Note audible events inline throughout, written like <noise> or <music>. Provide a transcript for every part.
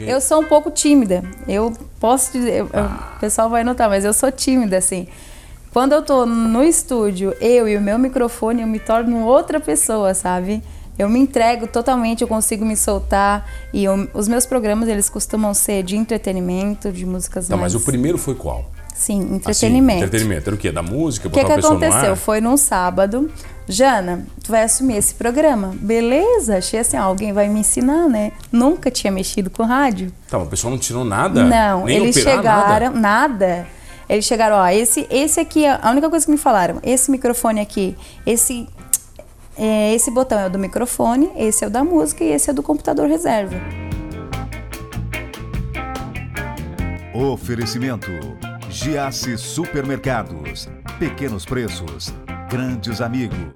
Eu sou um pouco tímida. Eu posso dizer, eu, ah. o pessoal vai notar, mas eu sou tímida, assim. Quando eu tô no estúdio, eu e o meu microfone, eu me torno outra pessoa, sabe? Eu me entrego totalmente, eu consigo me soltar. E eu, os meus programas, eles costumam ser de entretenimento, de músicas tá, mais... mas o primeiro foi qual? Sim, entretenimento. Assim, entretenimento. Era o quê? Da música? O que, que aconteceu? Foi num sábado. Jana, tu vai assumir esse programa? Beleza, achei assim, ó, alguém vai me ensinar, né? Nunca tinha mexido com rádio. Tá, mas o pessoal não tirou nada? Não, Nem eles operar, chegaram, nada. nada. Eles chegaram, ó, esse, esse aqui, a única coisa que me falaram, esse microfone aqui, esse, é, esse botão é o do microfone, esse é o da música e esse é do computador reserva. Oferecimento Giasse Supermercados. Pequenos preços, grandes amigos.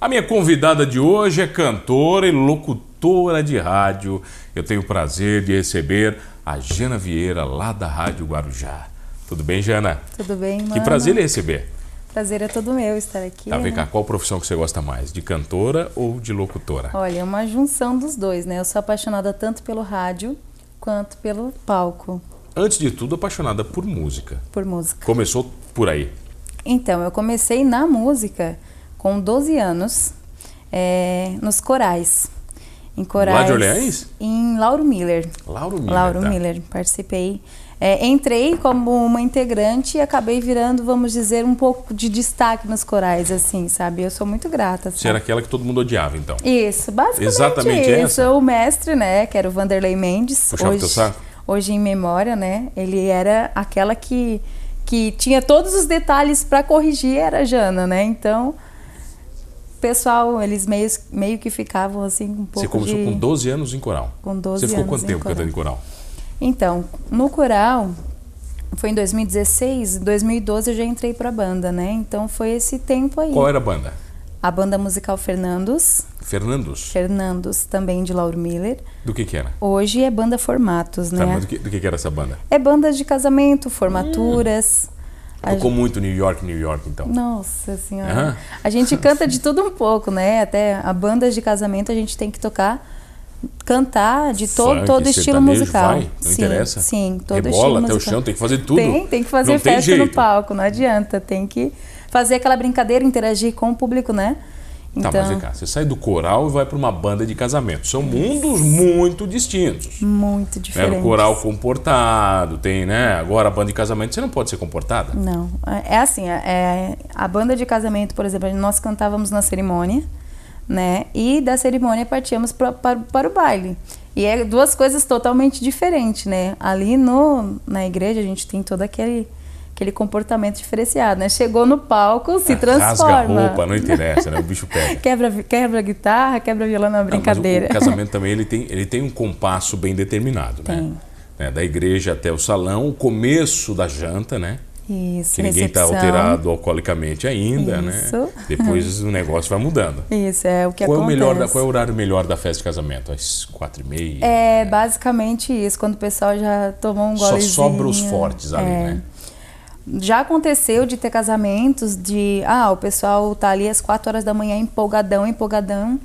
A minha convidada de hoje é cantora e locutora de rádio. Eu tenho o prazer de receber a Jana Vieira, lá da Rádio Guarujá. Tudo bem, Jana? Tudo bem, mano. Que prazer lhe receber. Prazer é todo meu estar aqui. Tá, vem né? cá, qual profissão que você gosta mais? De cantora ou de locutora? Olha, é uma junção dos dois, né? Eu sou apaixonada tanto pelo rádio quanto pelo palco. Antes de tudo, apaixonada por música. Por música. Começou por aí? Então, eu comecei na música com 12 anos, é, nos corais. Em corais. Lá de Orleans? Em Lauro Miller. Lauro Miller. Lauro tá. Miller, participei. É, entrei como uma integrante e acabei virando, vamos dizer, um pouco de destaque nos corais, assim, sabe? Eu sou muito grata. Sabe? Você era aquela que todo mundo odiava, então? Isso, basicamente Exatamente isso. essa? O mestre, né, que era o Vanderlei Mendes. Puxava hoje, teu saco? Hoje em memória, né? Ele era aquela que, que tinha todos os detalhes para corrigir, era a Jana, né? Então, o pessoal, eles meio, meio que ficavam assim um pouco Você começou de... com 12 anos em coral? Com 12 Você ficou anos quanto em tempo coral. cantando em coral? Então, no coral, foi em 2016, em 2012 eu já entrei pra banda, né? Então foi esse tempo aí. Qual era a banda? A banda musical Fernandos, Fernandos? Fernandos também de Lauro Miller. Do que que era? Hoje é banda Formatos, né? Tá, mas do que, do que que era essa banda? É banda de casamento, formaturas. A Tocou muito New York, New York, então. Nossa senhora. A gente <laughs> canta de tudo um pouco, né? Até a bandas de casamento a gente tem que tocar, cantar de todo, Funk, todo estilo musical. vai, não sim, interessa. Sim, todo Rebola estilo até o musical. chão, tem que fazer tudo. Tem, tem que fazer Não festa no palco, não adianta. Tem que fazer aquela brincadeira, interagir com o público, né? Tá, mas vem cá, você sai do coral e vai para uma banda de casamento. São mundos muito distintos. muito Né? diferente. No coral comportado, tem, né? Agora a banda de casamento você não pode ser comportada. Não, é assim, é, a banda de casamento, por exemplo, nós cantávamos na cerimônia, né? E da cerimônia partíamos pra, para, para o baile. E é duas coisas totalmente diferentes, né? Ali no, na igreja a gente tem todo aquele, aquele comportamento diferenciado, né? Chegou no palco, se transforma. Ah, Rasga a roupa, não interessa, né? O bicho pega. <laughs> Quebra, quebra guitarra, quebra violão na Não, mas o- brincadeira. o, casamento também ele tem, ele tem um compasso bem determinado, né? Né, Da igreja até o salão, o começo da janta, né? Isso, Que ninguém está alterado alcoolicamente ainda, Isso. né? Depois o negócio vai mudando. <laughs> Isso, é o que Qual é, o acontece. melhor qual é o horário melhor da festa de casamento? Às quatro e meia? É basicamente isso, quando o pessoal já tomou um Só golezinho. sobra os fortes ali, É. né? Já aconteceu de ter casamentos de, ah, o pessoal tá ali às 4 horas da manhã empolgadão, empolgadão,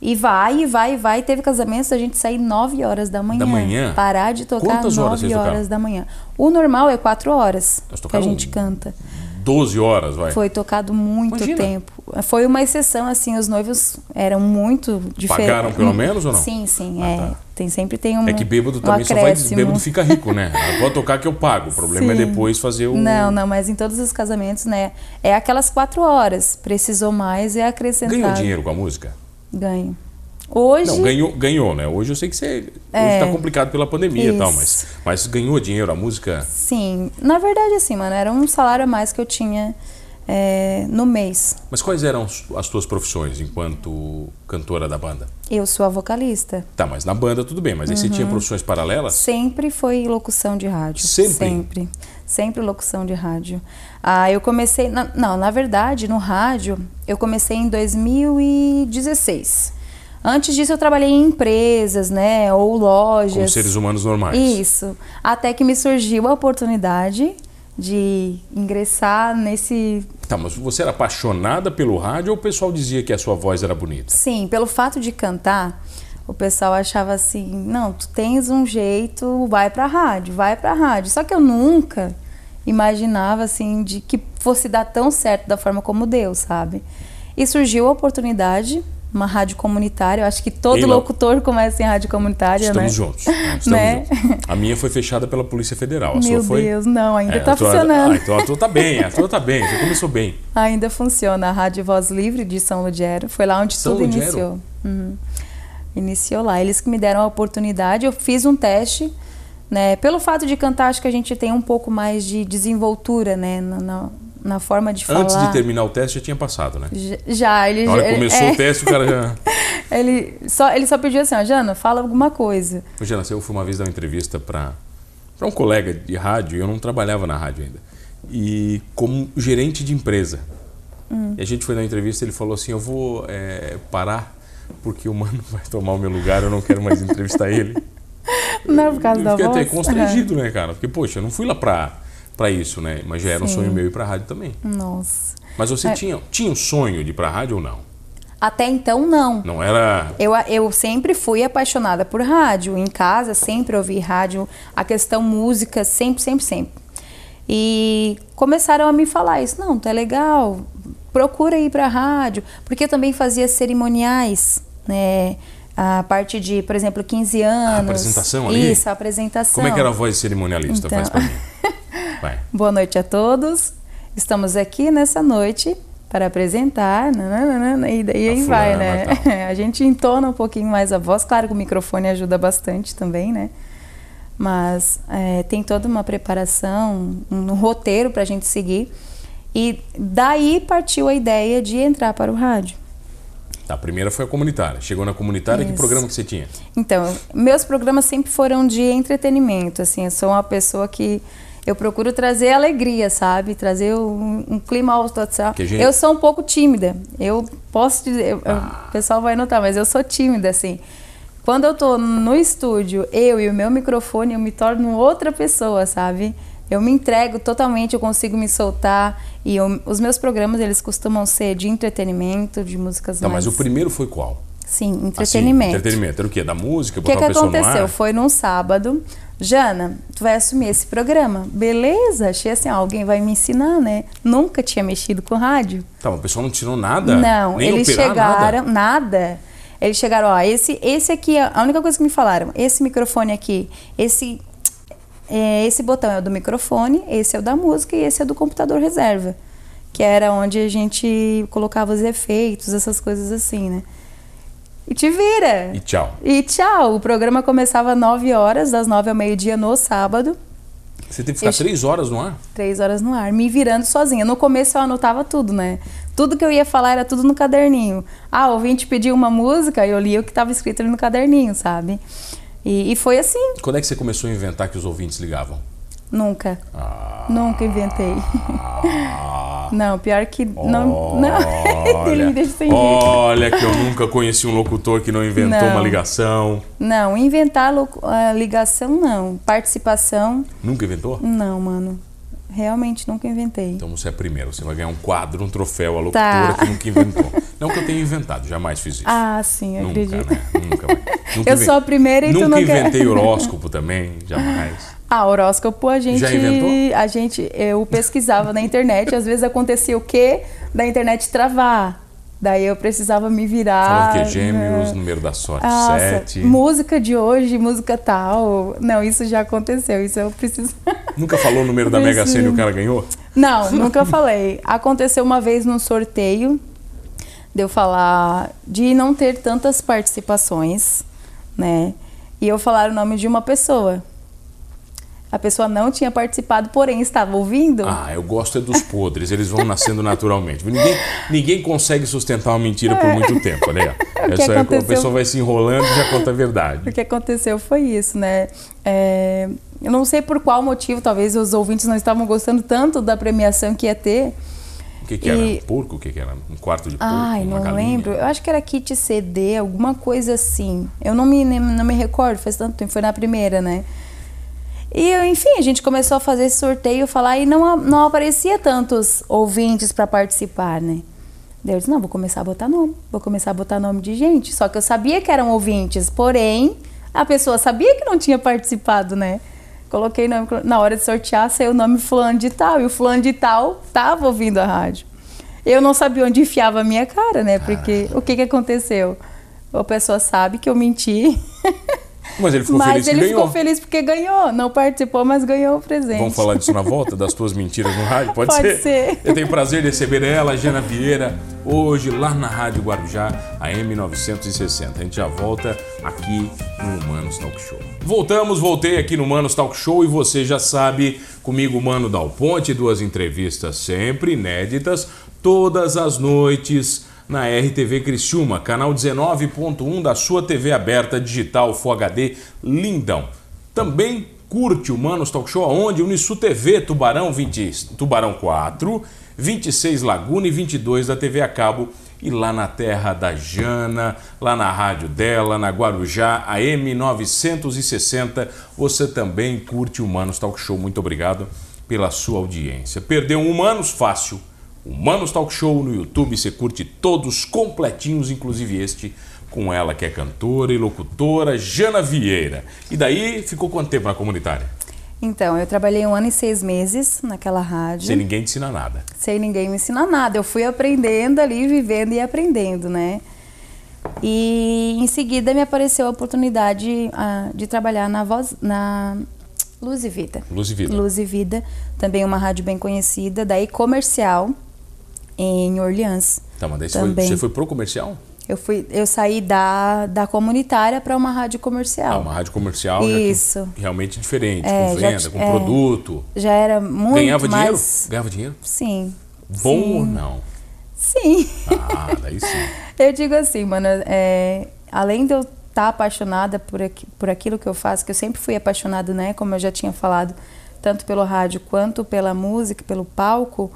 e vai, e vai, e vai. Teve casamentos da gente sair 9 horas da manhã. Da manhã? Parar de tocar Quantas horas 9 vocês tocaram? horas da manhã. O normal é 4 horas Nós que a gente canta. 12 horas, vai. Foi tocado muito Imagina. tempo. Foi uma exceção, assim, os noivos eram muito diferentes. Pagaram pelo menos ou não? Sim, sim. Ah, é. tá. Tem, sempre tem um É que bêbado um também só vai. Bêbado fica rico, né? <laughs> Pode tocar que eu pago. O problema é Sim. depois fazer o. Não, não, mas em todos os casamentos, né? É aquelas quatro horas. Precisou mais, é acrescentar. Ganhou dinheiro com a música? Ganho. Hoje. Não, ganhou, ganhou, né? Hoje eu sei que você. É. Hoje tá complicado pela pandemia e tal, mas, Isso. mas ganhou dinheiro a música. Sim. Na verdade, assim, mano, era um salário a mais que eu tinha é, no mês. Mas quais eram as- as tuas profissões enquanto cantora da banda? Eu sou a vocalista. Tá, mas na banda tudo bem, mas aí você tinha Uhum. profissões paralelas? Sempre foi locução de rádio. Sempre? Sempre. Sempre locução de rádio. Ah, eu comecei. na- não, na verdade, no rádio, eu comecei em 2016. Antes disso, eu trabalhei em empresas, né? Ou lojas. Como seres humanos normais. Isso. Até que me surgiu a oportunidade de ingressar nesse. Tá, mas você era apaixonada pelo rádio ou o pessoal dizia que a sua voz era bonita? Sim, pelo fato de cantar. o pessoal achava assim, não, tu tens um jeito, vai pra rádio, vai pra rádio. Só que eu nunca imaginava assim de que fosse dar tão certo da forma como deu, sabe? E surgiu a oportunidade, uma rádio comunitária. Eu acho que todo Ei, locutor começa em rádio comunitária, Estamos né? juntos. <laughs> Estamos Né? juntos. A minha foi fechada pela Polícia Federal. A Meu sua foi. Deus, não, ainda É, tá tua- funcionando. Ah, então a tua tá bem, a tua tá bem, você começou bem. <laughs> Ainda funciona a Rádio Voz Livre de São Ludgero. Foi lá onde São tudo Ludgero? iniciou. Uhum. Iniciou lá. Eles que me deram a oportunidade. Eu fiz um teste, né? Pelo fato de cantar, acho que a gente tem um pouco mais de desenvoltura, né? Na, na, na forma de falar. Antes de terminar o teste já tinha passado, né? Já- Já, ele Na hora que ele- começou é, o teste, o cara já. <laughs> Ele só, ele só pediu assim, ó, Jana, fala alguma coisa. Imagina, eu fui uma vez dar uma entrevista para um colega de rádio, e eu não trabalhava na rádio ainda, e como gerente de empresa. Hum. E a gente foi dar uma entrevista ele falou assim: Eu vou é, parar porque o mano vai tomar o meu lugar, eu não quero mais entrevistar ele. <laughs> Não é por causa eu da fiquei voz? até constrangido, <laughs> né, cara? Porque, poxa, eu não fui lá pra, pra isso, né? Mas já era um Sim. sonho meu ir pra rádio também. Nossa. Mas você É. tinha, tinha um sonho de ir pra rádio ou não? Até então, não. Não era. Eu, eu sempre fui apaixonada por rádio. Em casa, sempre ouvi rádio. A questão música, sempre, sempre, sempre. E começaram a me falar isso. Não, tá legal. Procura ir pra rádio. Porque eu também fazia cerimoniais, né? A parte de, por exemplo, 15 anos. apresentação ali? Isso, a apresentação. Como é que era a voz cerimonialista? Então. Faz pra mim. Vai. Boa noite a todos. Estamos aqui nessa noite para apresentar. nananana, e daí aí vai, né? fulana, tal. <laughs> A gente entona um pouquinho mais a voz. Claro que o microfone ajuda bastante também, né? Mas é, tem toda uma preparação, um roteiro para a gente seguir. E daí partiu a ideia de entrar para o rádio. Tá, a primeira foi a comunitária. Chegou na comunitária, que Isso. programa que você tinha? Então, meus programas sempre foram de entretenimento, assim, eu sou uma pessoa que eu procuro trazer alegria, sabe? Trazer um, um clima alto, sabe? Que gente- Eu sou um pouco tímida, eu posso dizer, Ah. o pessoal vai notar, mas eu sou tímida, assim. Quando eu tô no estúdio, eu e o meu microfone, eu me torno outra pessoa, sabe? Eu me entrego totalmente, eu consigo me soltar. E eu- os meus programas, eles costumam ser de entretenimento, de músicas Tá, mais... mas o primeiro foi qual? Sim, Assim, entretenimento. entretenimento. Era o quê? Da música? O que, que aconteceu? Foi num sábado. Jana, tu vai assumir esse programa. Beleza, achei assim, ó, alguém vai me ensinar, né? Nunca tinha mexido com rádio. Tá, mas o pessoal não ensinou nada? Não, Nem eles chegaram, Nada? nada. Eles chegaram, ó, esse, esse aqui, a única coisa que me falaram, esse microfone aqui, esse, é, esse botão é o do microfone, esse é o da música e esse é do computador reserva. Que era onde a gente colocava os efeitos, essas coisas assim, né? E te vira. E tchau. E tchau. O programa começava às 9 horas, das 9 ao meio-dia no sábado, Você teve que ficar Eu- três horas no ar? três horas no ar, me virando sozinha. No começo eu anotava tudo, né? Tudo que eu ia falar era tudo no caderninho. Ah, o ouvinte pediu uma música, eu lia o que estava escrito ali no caderninho, sabe? E, e foi assim. Quando é que você começou a inventar que os ouvintes ligavam? Nunca. Ah, Nunca inventei. <laughs> não, pior que. Não. não. <laughs> Olha, deixa sem jeito. olha que eu <laughs> nunca conheci um locutor que não inventou Não. uma ligação. Não, inventar locu- a ligação, não. Participação, Nunca inventou? não, mano. Realmente nunca inventei. Então você é a primeira, você vai ganhar um quadro, um troféu, a Tá. locutora que nunca inventou. <laughs> Não que eu tenha inventado, jamais fiz isso. Ah, sim, nunca, acredito. né? Nunca. Nunca Eu sou a primeira e tu Nunca não quer. inventei horóscopo também, jamais. Ah, horóscopo a gente. Já inventou? A gente. Eu pesquisava na internet, às vezes acontecia o quê? Da internet travar. Daí eu precisava me virar. Falava o quê? Gêmeos, né? número da sorte, Nossa, sete. música de hoje, música tal. Não, isso já aconteceu. Isso eu preciso. <laughs> Nunca falou o número da Mega Sena e o cara ganhou? Não, nunca falei. Aconteceu uma vez num sorteio de eu falar de não ter tantas participações, né? E eu falar o nome de uma pessoa. A pessoa não tinha participado, porém estava ouvindo. Ah, eu gosto é dos podres, eles vão nascendo naturalmente. Ninguém, ninguém consegue sustentar uma mentira por muito tempo, né? <laughs> O É só a aconteceu- pessoa vai se enrolando e já conta a O verdade. que aconteceu foi isso, né? É, eu não sei por qual motivo, talvez os ouvintes não estavam gostando tanto da premiação que ia ter. O que, que era? E- Um porco? O que, que era? Um quarto de porco? Ai, não galinha? lembro. Eu acho que era kit CD, alguma coisa assim. Eu não me, não me recordo, faz tanto tempo, foi na primeira, né? E, enfim, a gente começou a fazer esse sorteio, falar, e não, não aparecia tantos ouvintes para participar, né? Daí eu disse, não, vou começar a botar nome. Vou começar a botar nome de gente. Só que eu sabia que eram ouvintes, porém, a pessoa sabia que não tinha participado, né? Coloquei nome, na hora de sortear, saiu o nome fulano de tal. E o fulano de tal tava ouvindo a rádio. Eu não sabia onde enfiava a minha cara, né? Porque o que que aconteceu? A pessoa sabe que eu menti. <laughs> Mas ele ficou mas feliz ele ficou feliz porque ganhou. Não participou, mas ganhou o presente. Vamos falar disso na volta, das tuas mentiras no rádio? Pode, Pode ser? ser. Eu tenho prazer de receber ela, Jana Vieira, hoje lá na Rádio Guarujá, a M960. A gente já volta aqui no Humanos Talk Show. Voltamos, voltei aqui no Humanos Talk Show e você já sabe, comigo, Mano Dal Ponte, duas entrevistas sempre inéditas, todas as noites na RTV Criciúma, canal 19.1 da sua TV aberta digital Full HD lindão. Também curte o Manos Talk Show aonde? Unisu TV Tubarão 20, Tubarão 4, 26 Laguna e 22 da TV a cabo e lá na terra da Jana, lá na rádio dela, na Guarujá, a M960, você também curte o Humanos Talk Show. Muito obrigado pela sua audiência. Perdeu um Humanos fácil. Humanos Talk Show no YouTube, você curte todos completinhos, inclusive este com ela que é cantora e locutora, Jana Vieira. E daí ficou quanto tempo na comunitária? Então, eu trabalhei um ano e seis meses naquela rádio. Sem ninguém te ensinar nada. sem ninguém me ensinar nada. Eu fui aprendendo ali, vivendo e aprendendo, né? E em seguida me apareceu a oportunidade ah, de trabalhar na voz, na Luz e Vida. Luz e vida. Luz e Vida, também uma rádio bem conhecida, daí comercial em Orleans. Tá, mas daí foi, Também. você foi pro comercial? Eu fui, eu saí da, da comunitária para uma rádio Ah, comercial. uma rádio comercial já Isso. realmente diferente, É, com já venda, ti- com é. produto. Já era muito Ganhava dinheiro? mais... Ganhava dinheiro? Sim. Bom sim, ou não? Sim. Ah, daí sim. <laughs> Eu digo assim, mano, é, além de eu estar apaixonada por, aqui- por aquilo que eu faço, que eu sempre fui apaixonada, né? Como eu já tinha falado, tanto pelo rádio quanto pela música, pelo palco,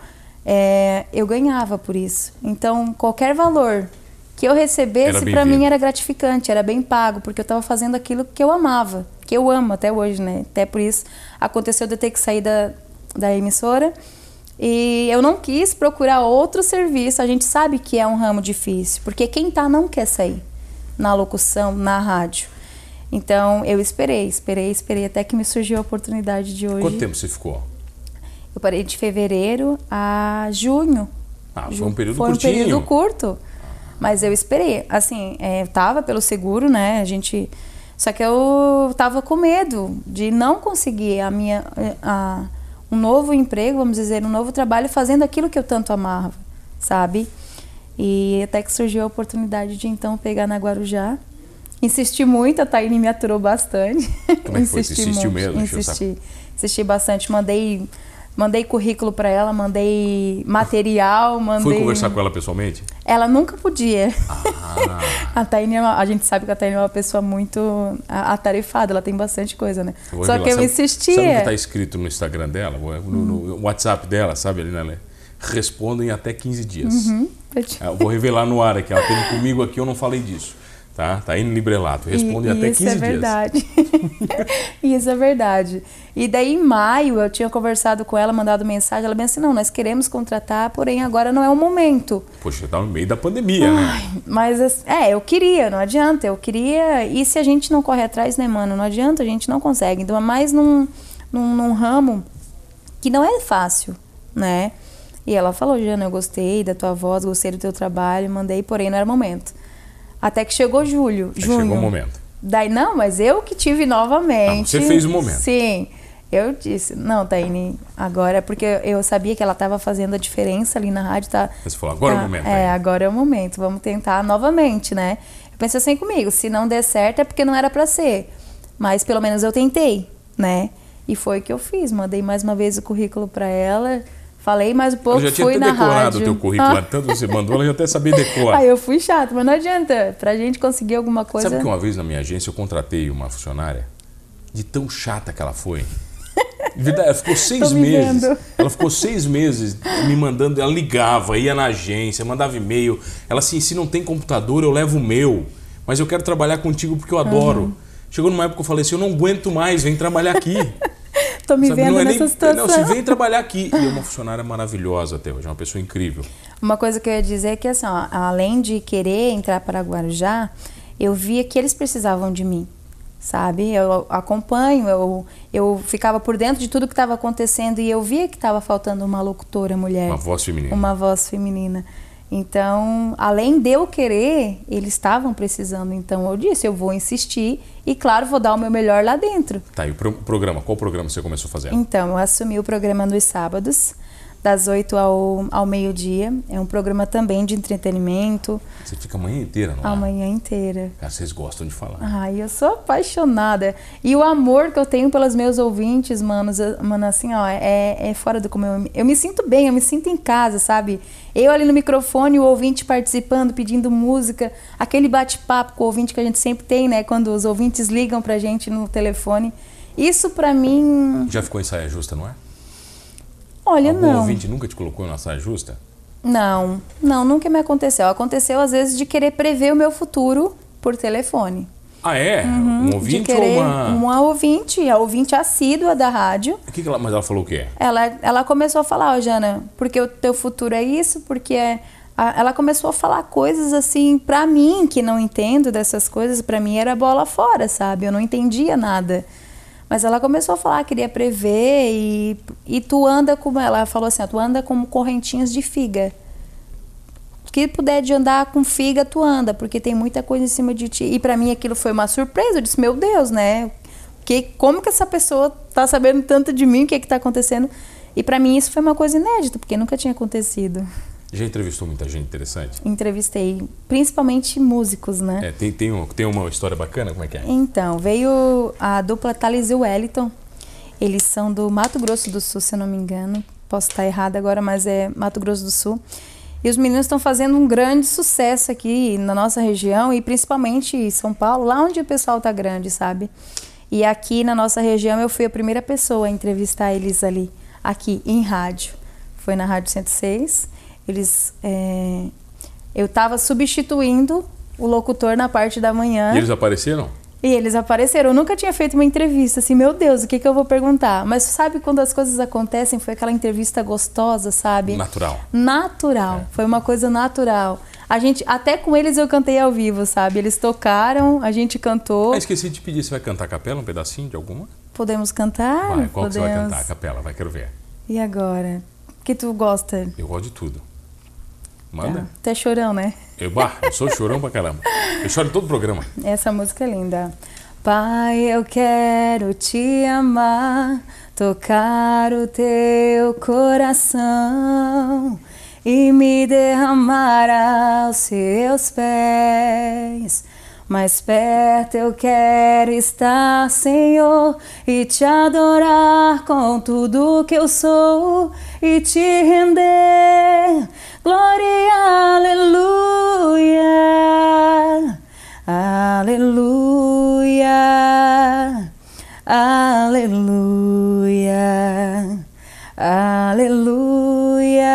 é, eu ganhava por isso. Então, qualquer valor que eu recebesse, para mim era gratificante, era bem pago, porque eu estava fazendo aquilo que eu amava, que eu amo até hoje, né? Até por isso aconteceu de eu ter que sair da, da emissora. E eu não quis procurar outro serviço. A gente sabe que é um ramo difícil, porque quem tá não quer sair na locução, na rádio. Então eu esperei, esperei, esperei até que me surgiu a oportunidade de hoje. Quanto tempo você ficou? Eu parei de fevereiro a junho. Ah, foi um período foi curtinho. um período curto. Mas eu esperei. Assim, é, tava pelo seguro, né? A gente. Só que eu tava com medo de não conseguir a minha. A, um novo emprego, vamos dizer, um novo trabalho fazendo aquilo que eu tanto amava, sabe? E até que surgiu a oportunidade de então pegar na Guarujá. Insisti muito, a Taine me aturou bastante. Como é que foi? <laughs> Você insistiu mesmo? Encheu o Insisti. Insisti bastante. Mandei, mandei currículo para ela, mandei material, mandei. Fui conversar com ela pessoalmente? Ela nunca podia. Ah, <laughs> A Taine, é a gente sabe que a Taine é uma pessoa muito atarefada, ela tem bastante coisa, né? Só revelar. que eu Sabe- insistia. Sabe o que está escrito no Instagram dela? No, no WhatsApp dela, sabe ali, né? Lê? Respondem até 15 dias. Uhum, Ah, Eu vou revelar no ar aqui. Ela teve comigo aqui, eu não falei disso. Tá? Tá aí no librelato. Responde E- até isso 15 é dias. verdade. <laughs> isso é verdade. E daí em maio eu tinha conversado com ela, mandado mensagem, ela bem assim, não, nós queremos contratar, porém agora não é o momento. Poxa, tá no meio da pandemia, né? Mas assim, é, eu queria, não adianta, eu queria. E se a gente não corre atrás, né, mano? Não adianta, a gente não consegue. Então é mais num, num, num ramo que não é fácil, né? E ela falou, Jana, eu gostei da tua voz, gostei do teu trabalho, mandei, porém não era momento. Até que chegou julho, junho. chegou o momento. Daí, não, mas eu que tive novamente. Ah, você fez o momento. Sim. Eu disse, não, Taine, agora, porque eu sabia que ela estava fazendo a diferença ali na rádio, tá? Você falou, agora é o tá- momento, É, agora é o momento, vamos tentar novamente, né? Eu pensei assim comigo, se não der certo é porque não era para ser. Mas pelo menos eu tentei, né? E foi o que eu fiz, mandei mais uma vez o currículo para ela, falei mais um pouco, Eu já tinha fui até na decorado rádio. o teu currículo. Ah. Tanto você mandou, ela já até sabia decorar. <laughs> Aí eu fui chato, mas não adianta. Pra gente conseguir alguma coisa. Sabe que uma vez na minha agência eu contratei uma funcionária de tão chata que ela foi? Verdade, ela ficou <laughs> seis me meses. vendo. Ela ficou seis meses me mandando. Ela ligava, ia na agência, mandava e-mail. Ela assim: se não tem computador, eu levo o meu. Mas eu quero trabalhar contigo porque eu adoro. Uhum. Chegou numa época que eu falei assim: eu não aguento mais, vem trabalhar aqui. Tô me Sabe, vendo é nessa nem, situação. Não, se vem trabalhar aqui. <laughs> E é uma funcionária maravilhosa até hoje, é uma pessoa incrível. Uma coisa que eu ia dizer é que, assim, ó, além de querer entrar para Guarujá, eu via que eles precisavam de mim, sabe? Eu acompanho, eu, eu ficava por dentro de tudo que estava acontecendo e eu via que estava faltando uma locutora mulher. Uma voz feminina. Uma voz feminina. Então, além de eu querer, eles estavam precisando. Então, eu disse, eu vou insistir e, claro, vou dar o meu melhor lá dentro. Tá, e o pro- programa? Qual programa você começou a fazer? Então, eu assumi o programa nos sábados, das 8 ao, ao meio-dia. É um programa também de entretenimento, Você fica a manhã inteira, não a é? manhã inteira. Vocês gostam de falar. Ai, eu sou apaixonada. E o amor que eu tenho pelos meus ouvintes, manos, mano, assim, ó, é, é fora do como eu, me- eu me sinto bem, eu me sinto em casa, sabe? Eu ali no microfone, o ouvinte participando, pedindo música, aquele bate-papo com o ouvinte que a gente sempre tem, né? Quando os ouvintes ligam pra gente no telefone. Isso pra mim, Já ficou em saia justa, não é? Olha, Algum não. ouvinte nunca te colocou na saia justa? Não, não, nunca me aconteceu. Aconteceu às vezes de querer prever o meu futuro por telefone. Ah, é? um de ouvinte querer ou uma. uma ouvinte, a ouvinte assídua da rádio. O que que ela... Mas ela falou o quê? Ela, ela começou a falar, ó, Jana, porque o teu futuro é isso, porque é. a- ela começou a falar coisas assim pra mim que não entendo dessas coisas, pra mim era bola fora, sabe? Eu não entendia nada. Mas ela começou a falar, queria prever e, e tu anda como ela falou assim, tu anda como correntinhas de figa. que puder de andar com figa, tu anda, porque tem muita coisa em cima de ti. E pra mim aquilo foi uma surpresa. Eu disse, meu Deus, né? Que, como que essa pessoa tá sabendo tanto de mim, o que que tá acontecendo? E pra mim isso foi uma coisa inédita, porque nunca tinha acontecido. Já entrevistou muita gente interessante? Entrevistei principalmente músicos, né? É, tem, tem, um- tem uma história bacana? Como é que é? Então, veio a dupla Thales e Wellington. Eles são do Mato Grosso do Sul, se eu não me engano. Posso estar errada agora, mas é Mato Grosso do Sul. E os meninos estão fazendo um grande sucesso aqui na nossa região e principalmente em São Paulo, lá onde o pessoal tá grande, sabe? E aqui na nossa região eu fui a primeira pessoa a entrevistar eles ali, aqui em rádio. Foi na Rádio 106. Eles, é, eu estava substituindo o locutor na parte da manhã. E eles apareceram? E eles apareceram. Eu nunca tinha feito uma entrevista, assim, meu Deus, o que, que eu vou perguntar? Mas sabe quando as coisas acontecem? Foi aquela entrevista gostosa, sabe? Natural. Natural. É. Foi uma coisa natural. A gente, até com eles eu cantei ao vivo, sabe? Eles tocaram, a gente cantou. Ah, esqueci de pedir, você vai cantar a capela, um pedacinho de alguma? Podemos cantar? Vai, qual que você vai Podemos. cantar? A capela, vai, quero ver. E agora? O que tu gosta? Eu gosto de tudo. Manda. Tu é chorão, né? Eu, bah, eu sou chorão pra caramba. Eu choro em todo programa. Essa música é linda. Pai, eu quero te amar, tocar o teu coração e me derramar aos seus pés. Mais perto eu quero estar, Senhor, e te adorar com tudo que eu sou e te render. Glória, aleluia. Aleluia, aleluia, aleluia,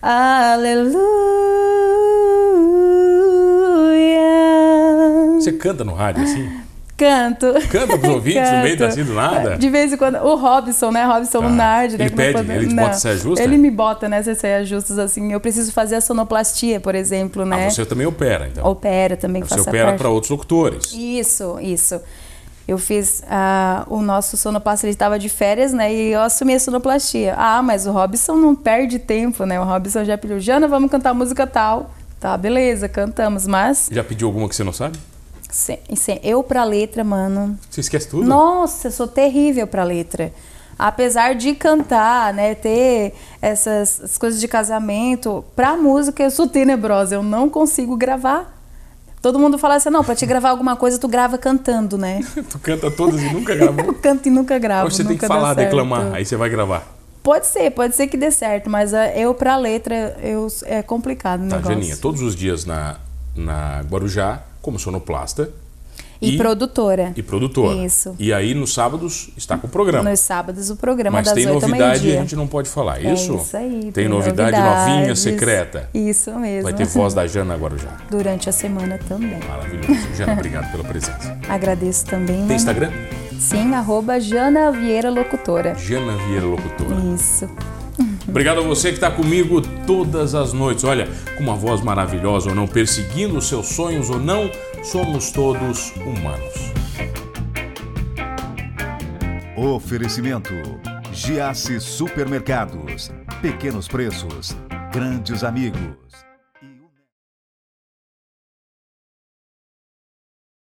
aleluia. Você canta no rádio assim? Canto. Canta pros <laughs> ouvintes no meio Canto. assim do nada? De vez em quando. O Robson, né? Robson Tá. Lunardi, né? Ele nós pede, podemos- ele te bota saia justa? Ele me bota nessas saias justas, assim. Eu preciso fazer a sonoplastia, por exemplo, né? Ah, você também opera, então. Opera também, Você opera para outros locutores. Isso, isso. Eu fiz ah, o nosso sonoplasta, ele estava de férias, né? E eu assumi a sonoplastia. Ah, mas o Robson não perde tempo, né? O Robson já pediu, Jana, vamos cantar música tal. Tá, beleza, cantamos, mas Já pediu alguma que você não sabe? Eu pra letra, mano. Você esquece tudo? Nossa, eu sou terrível pra letra. Apesar de cantar, né, ter essas coisas de casamento, pra música eu sou tenebrosa, eu não consigo gravar. Todo mundo fala assim, não, pra te gravar alguma coisa tu grava cantando, né? <laughs> tu canta todas e nunca gravou? <laughs> Eu canto e nunca gravo. Ou você tem que falar, declamar, aí você vai gravar. Pode ser, pode ser que dê certo, mas ah, eu pra letra eu, é complicado o Tá. Janinha, todos os dias na, na Guarujá, como sonoplasta E, e- produtora. e produtora. Isso. E aí, nos sábados, está com o programa. Nos sábados o programa Mas das tem 8 ao novidade e a gente não pode falar, É isso? isso aí. Tem, novidade novinha, novidades. secreta. Isso mesmo. Vai ter voz da Jana Guarujá. Durante a semana também. Maravilhoso. Jana, <laughs> obrigado pela presença. Agradeço também. Tem né? Instagram? Sim, arroba Jana Vieira Locutora. Jana Vieira Locutora. Isso. Obrigado a você que está comigo todas as noites. Olha, com uma voz maravilhosa ou não, perseguindo seus sonhos ou não, somos todos humanos. Oferecimento: Giasse Supermercados. Pequenos preços, grandes amigos.